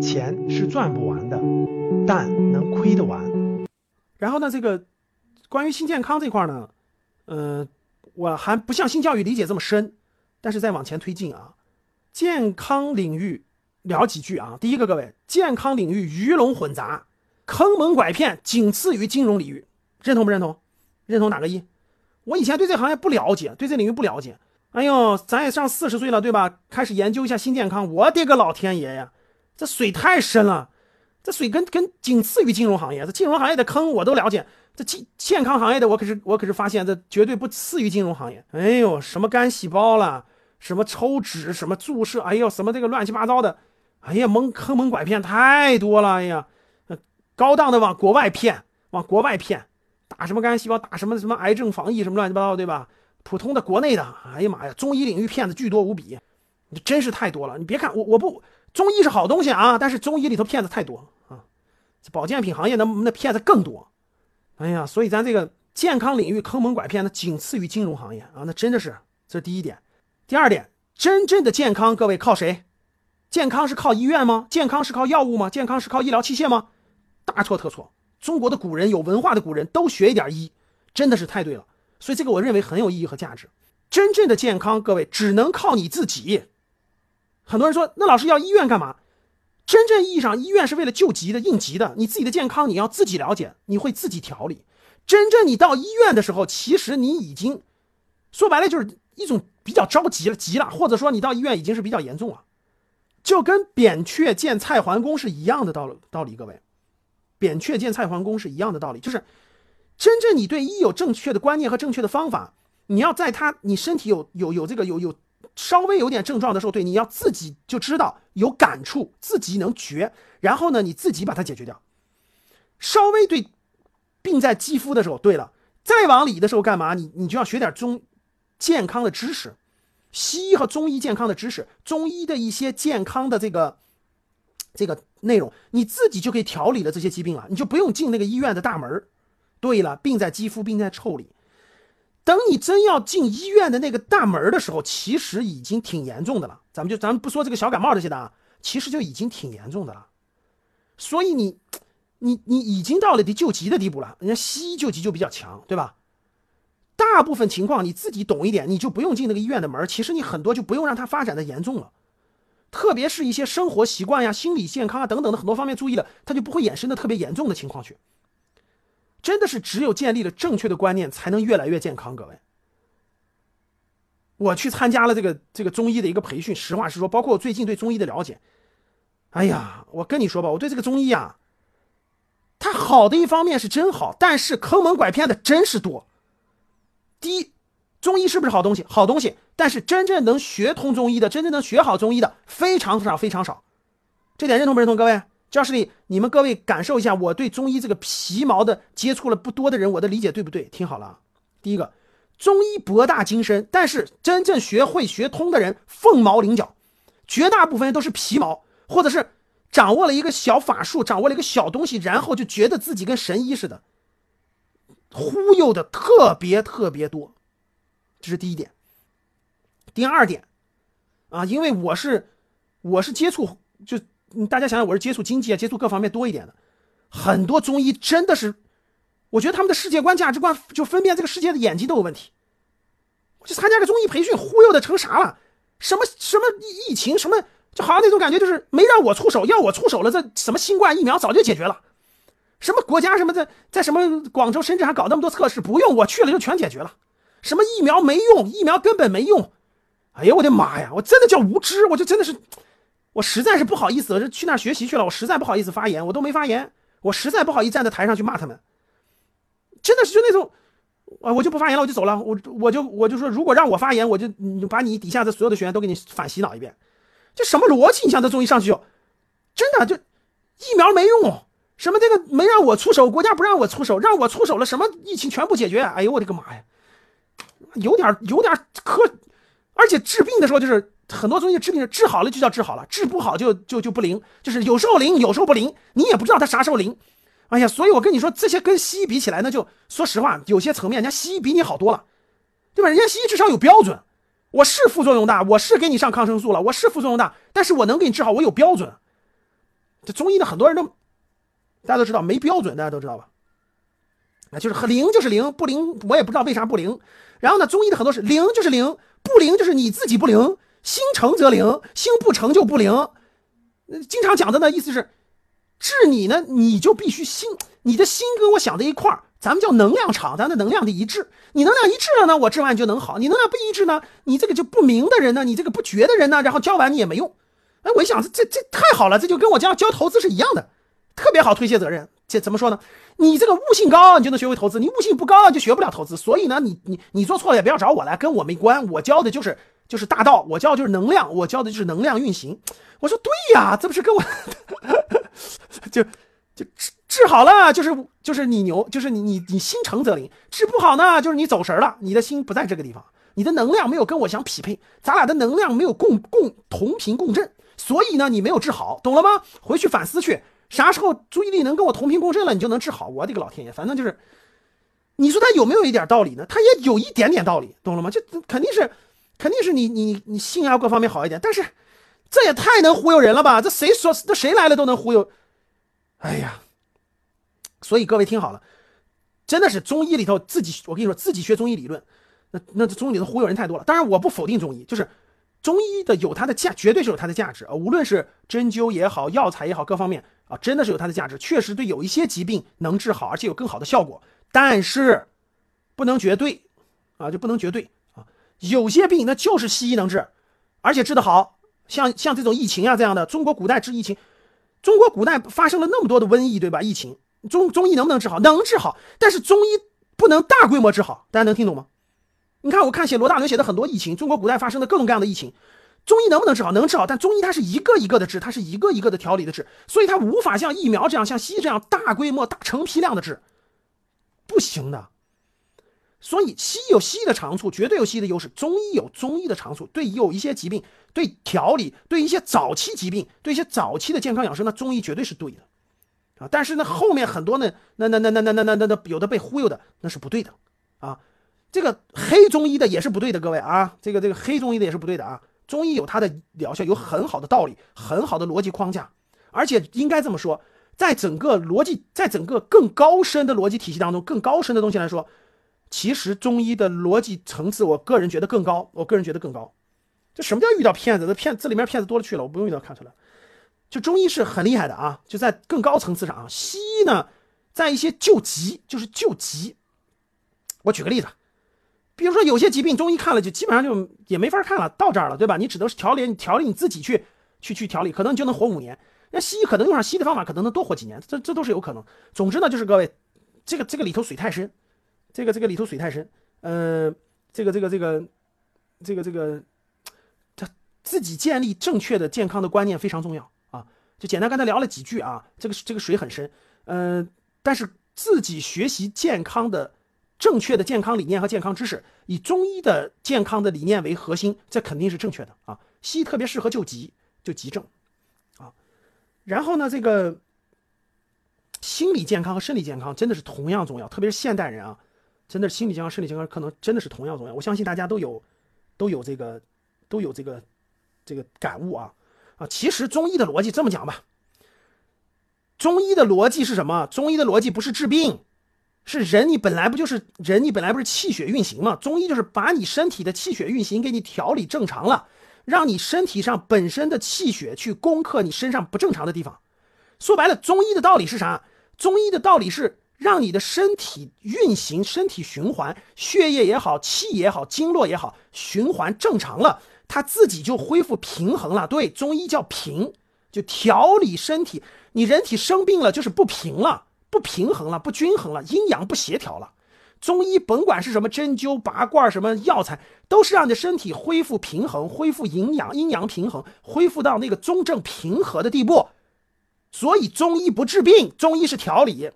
钱是赚不完的，但能亏得完。然后呢，这个关于新健康这块呢，呃，我还不像性教育理解这么深，但是再往前推进啊，健康领域聊几句啊。第一个，各位，健康领域鱼龙混杂，坑蒙拐骗仅次于金融领域，认同不认同？认同哪个一？我以前对这行业不了解，对这领域不了解。哎呦，咱也上四十岁了，对吧？开始研究一下新健康，我的个老天爷呀，这水太深了，这水跟跟仅次于金融行业，这金融行业的坑我都了解，这健健康行业的我可是我可是发现这绝对不次于金融行业。哎呦，什么干细胞了，什么抽脂，什么注射，哎呦，什么这个乱七八糟的，哎呀，蒙坑蒙拐骗太多了，哎呀，高档的往国外骗，往国外骗，打什么干细胞，打什么什么癌症防疫什么乱七八糟，对吧？普通的国内的，哎呀妈呀，中医领域骗子巨多无比，你真是太多了。你别看我，我不中医是好东西啊，但是中医里头骗子太多啊。保健品行业那那骗子更多。哎呀，所以咱这个健康领域坑蒙拐骗的仅次于金融行业啊，那真的是这是第一点。第二点，真正的健康，各位靠谁？健康是靠医院吗？健康是靠药物吗？健康是靠医疗器械吗？大错特错。中国的古人有文化的古人都学一点医，真的是太对了。所以这个我认为很有意义和价值。真正的健康，各位只能靠你自己。很多人说，那老师要医院干嘛？真正意义上，医院是为了救急的、应急的。你自己的健康你要自己了解，你会自己调理。真正你到医院的时候，其实你已经说白了就是一种比较着急了、急了，或者说你到医院已经是比较严重了，就跟扁鹊见蔡桓公是一样的道理。道理，各位，扁鹊见蔡桓公是一样的道理，就是。真正你对医有正确的观念和正确的方法，你要在他你身体有有有这个有有稍微有点症状的时候，对你要自己就知道有感触，自己能觉，然后呢你自己把它解决掉。稍微对病在肌肤的时候，对了，再往里的时候干嘛？你你就要学点中健康的知识，西医和中医健康的知识，中医的一些健康的这个这个内容，你自己就可以调理了这些疾病了，你就不用进那个医院的大门对了，病在肌肤，病在臭里。等你真要进医院的那个大门的时候，其实已经挺严重的了。咱们就咱们不说这个小感冒这些的啊，其实就已经挺严重的了。所以你，你你已经到了得救急的地步了。人家西医救急就比较强，对吧？大部分情况你自己懂一点，你就不用进那个医院的门。其实你很多就不用让它发展的严重了。特别是一些生活习惯呀、心理健康啊等等的很多方面注意了，它就不会衍生的特别严重的情况去。真的是只有建立了正确的观念，才能越来越健康。各位，我去参加了这个这个中医的一个培训，实话实说，包括我最近对中医的了解，哎呀，我跟你说吧，我对这个中医啊，它好的一方面是真好，但是坑蒙拐骗的真是多。第一，中医是不是好东西？好东西，但是真正能学通中医的，真正能学好中医的非常少，非常少。这点认同不认同？各位？教室里，你们各位感受一下，我对中医这个皮毛的接触了不多的人，我的理解对不对？听好了啊，第一个，中医博大精深，但是真正学会学通的人凤毛麟角，绝大部分都是皮毛，或者是掌握了一个小法术，掌握了一个小东西，然后就觉得自己跟神医似的，忽悠的特别特别多，这是第一点。第二点，啊，因为我是我是接触就。大家想想，我是接触经济啊，接触各方面多一点的，很多中医真的是，我觉得他们的世界观、价值观，就分辨这个世界的眼睛都有问题。我去参加个中医培训，忽悠的成啥了？什么什么疫情，什么就好像那种感觉，就是没让我出手，要我出手了，这什么新冠疫苗早就解决了。什么国家什么在在什么广州、深圳还搞那么多测试，不用我去了就全解决了。什么疫苗没用，疫苗根本没用。哎呀，我的妈呀，我真的叫无知，我就真的是。我实在是不好意思，我是去那儿学习去了。我实在不好意思发言，我都没发言。我实在不好意思站在台上去骂他们，真的是就那种，啊，我就不发言了，我就走了。我我就我就说，如果让我发言，我就把你底下的所有的学员都给你反洗脑一遍。这什么逻辑？你像这中医上去就，真的就疫苗没用，什么这个没让我出手，国家不让我出手，让我出手了，什么疫情全部解决？哎呦我的个妈呀，有点有点可，而且治病的时候就是。很多中医治病治好了就叫治好了，治不好就就就不灵，就是有时候灵，有时候不灵，你也不知道他啥时候灵。哎呀，所以我跟你说，这些跟西医比起来，那就说实话，有些层面人家西医比你好多了，对吧？人家西医至少有标准。我是副作用大，我是给你上抗生素了，我是副作用大，但是我能给你治好，我有标准。这中医的很多人都，大家都知道没标准，大家都知道吧？啊，就是很灵就是灵，不灵我也不知道为啥不灵。然后呢，中医的很多是灵就是灵，不灵就是你自己不灵，心诚则灵，心不诚就不灵。经常讲的呢，意思是治你呢，你就必须心，你的心跟我想在一块儿，咱们叫能量场，咱的能量得一致。你能量一致了呢，我治完就能好；你能量不一致呢，你这个就不明的人呢，你这个不觉的人呢，然后教完你也没用。哎，我一想，这这太好了，这就跟我教教投资是一样的，特别好推卸责任。这怎么说呢？你这个悟性高，你就能学会投资；你悟性不高，就学不了投资。所以呢，你你你做错了也不要找我来，跟我没关。我教的就是就是大道，我教的就是能量，我教的就是能量运行。我说对呀，这不是跟我 就就治治好了，就是就是你牛，就是你你你心诚则灵；治不好呢，就是你走神了，你的心不在这个地方，你的能量没有跟我相匹配，咱俩的能量没有共共同频共振，所以呢，你没有治好，懂了吗？回去反思去。啥时候注意力能跟我同频共振了，你就能治好。我的个老天爷，反正就是，你说他有没有一点道理呢？他也有一点点道理，懂了吗？这肯定是，肯定是你你你心啊各方面好一点，但是这也太能忽悠人了吧？这谁说这谁来了都能忽悠？哎呀，所以各位听好了，真的是中医里头自己，我跟你说自己学中医理论，那那中医里头忽悠人太多了。当然我不否定中医，就是中医的有它的价，绝对是有它的价值啊，无论是针灸也好，药材也好，各方面。啊，真的是有它的价值，确实对有一些疾病能治好，而且有更好的效果。但是不能绝对，啊，就不能绝对。有些病那就是西医能治，而且治得好，像像这种疫情啊这样的，中国古代治疫情，中国古代发生了那么多的瘟疫，对吧？疫情中中医能不能治好？能治好，但是中医不能大规模治好。大家能听懂吗？你看，我看写罗大伦写的很多疫情，中国古代发生的各种各样的疫情。中医能不能治好？能治好，但中医它是一个一个的治，它是一个一个的调理的治，所以它无法像疫苗这样，像西医这样大规模、大成批量的治，不行的。所以西医有西医的长处，绝对有西医的优势；中医有中医的长处。对有一些疾病，对调理，对一些早期疾病，对一些早期的健康养生，那中医绝对是对的啊。但是呢，后面很多呢，那那那那那那那那那有的被忽悠的，那是不对的啊。这个黑中医的也是不对的，各位啊，这个这个黑中医的也是不对的啊。中医有它的疗效，有很好的道理，很好的逻辑框架，而且应该这么说，在整个逻辑，在整个更高深的逻辑体系当中，更高深的东西来说，其实中医的逻辑层次，我个人觉得更高，我个人觉得更高。这什么叫遇到骗子？这骗这里面骗子多了去了，我不用遇到看出来。就中医是很厉害的啊，就在更高层次上啊。西医呢，在一些救急，就是救急。我举个例子。比如说有些疾病，中医看了就基本上就也没法看了，到这儿了，对吧？你只能是调理，你调理你自己去，去去调理，可能你就能活五年。那西医可能用上西医的方法，可能能多活几年，这这都是有可能。总之呢，就是各位，这个这个里头水太深，这个这个里头水太深，呃，这个这个这个这个这个，他自己建立正确的健康的观念非常重要啊。就简单跟他聊了几句啊，这个这个水很深，嗯，但是自己学习健康的。正确的健康理念和健康知识，以中医的健康的理念为核心，这肯定是正确的啊。西医特别适合救急，救急症，啊。然后呢，这个心理健康和生理健康真的是同样重要，特别是现代人啊，真的心理健康、生理健康可能真的是同样重要。我相信大家都有都有这个都有这个这个感悟啊啊。其实中医的逻辑这么讲吧，中医的逻辑是什么？中医的逻辑不是治病。是人，你本来不就是人？你本来不是气血运行吗？中医就是把你身体的气血运行给你调理正常了，让你身体上本身的气血去攻克你身上不正常的地方。说白了，中医的道理是啥？中医的道理是让你的身体运行、身体循环，血液也好，气也好，经络也好，循环正常了，它自己就恢复平衡了。对，中医叫平，就调理身体。你人体生病了，就是不平了。不平衡了，不均衡了，阴阳不协调了。中医甭管是什么针灸、拔罐、什么药材，都是让你的身体恢复平衡，恢复营养、阴阳平衡，恢复到那个中正平和的地步。所以中医不治病，中医是调理。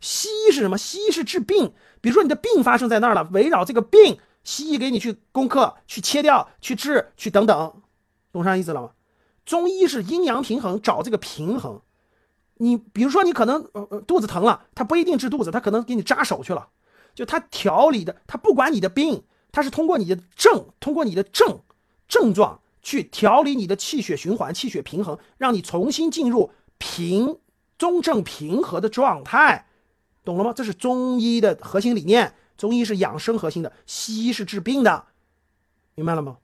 西医是什么？西医是治病。比如说你的病发生在那儿了，围绕这个病，西医给你去攻克、去切掉、去治、去等等，懂啥意思了吗？中医是阴阳平衡，找这个平衡。你比如说，你可能呃呃肚子疼了，他不一定治肚子，他可能给你扎手去了。就他调理的，他不管你的病，他是通过你的症，通过你的症症状去调理你的气血循环、气血平衡，让你重新进入平、中正、平和的状态，懂了吗？这是中医的核心理念。中医是养生核心的，西医是治病的，明白了吗？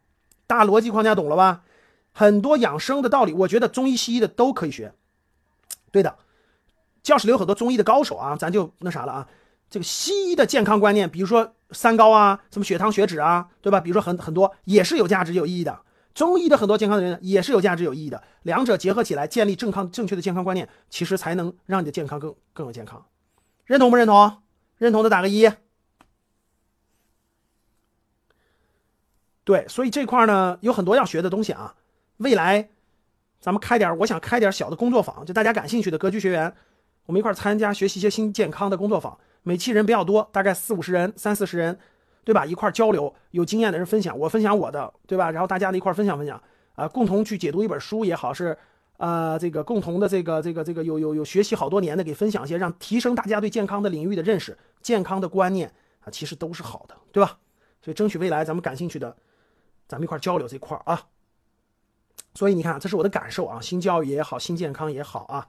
大逻辑框架懂了吧？很多养生的道理，我觉得中医、西医的都可以学。对的，教室里有很多中医的高手啊，咱就那啥了啊。这个西医的健康观念，比如说三高啊，什么血糖、血脂啊，对吧？比如说很很多也是有价值、有意义的。中医的很多健康的人也是有价值、有意义的。两者结合起来，建立正康正确的健康观念，其实才能让你的健康更更有健康。认同不认同？认同的打个一。对，所以这块呢有很多要学的东西啊。未来咱们开点，我想开点小的工作坊，就大家感兴趣的格局学员，我们一块参加学习一些新健康的工作坊。每期人比较多，大概四五十人、三四十人，对吧？一块交流，有经验的人分享，我分享我的，对吧？然后大家的一块分享分享，啊，共同去解读一本书也好，是啊，这个共同的这个这个这个有有有学习好多年的，给分享一些，让提升大家对健康的领域的认识、健康的观念啊，其实都是好的，对吧？所以争取未来咱们感兴趣的，咱们一块交流这块啊。所以你看，这是我的感受啊，新教育也好，新健康也好啊，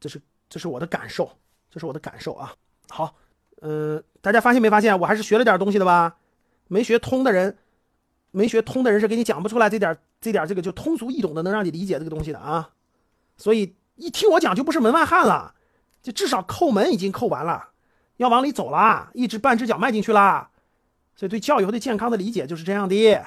这是这是我的感受，这是我的感受啊。好，嗯，大家发现没发现，我还是学了点东西的吧？没学通的人，没学通的人是给你讲不出来这点这点这个就通俗易懂的，能让你理解这个东西的啊。所以一听我讲就不是门外汉了，就至少叩门已经叩完了，要往里走了，一只半只脚迈进去了。所以对教育和对健康的理解就是这样的。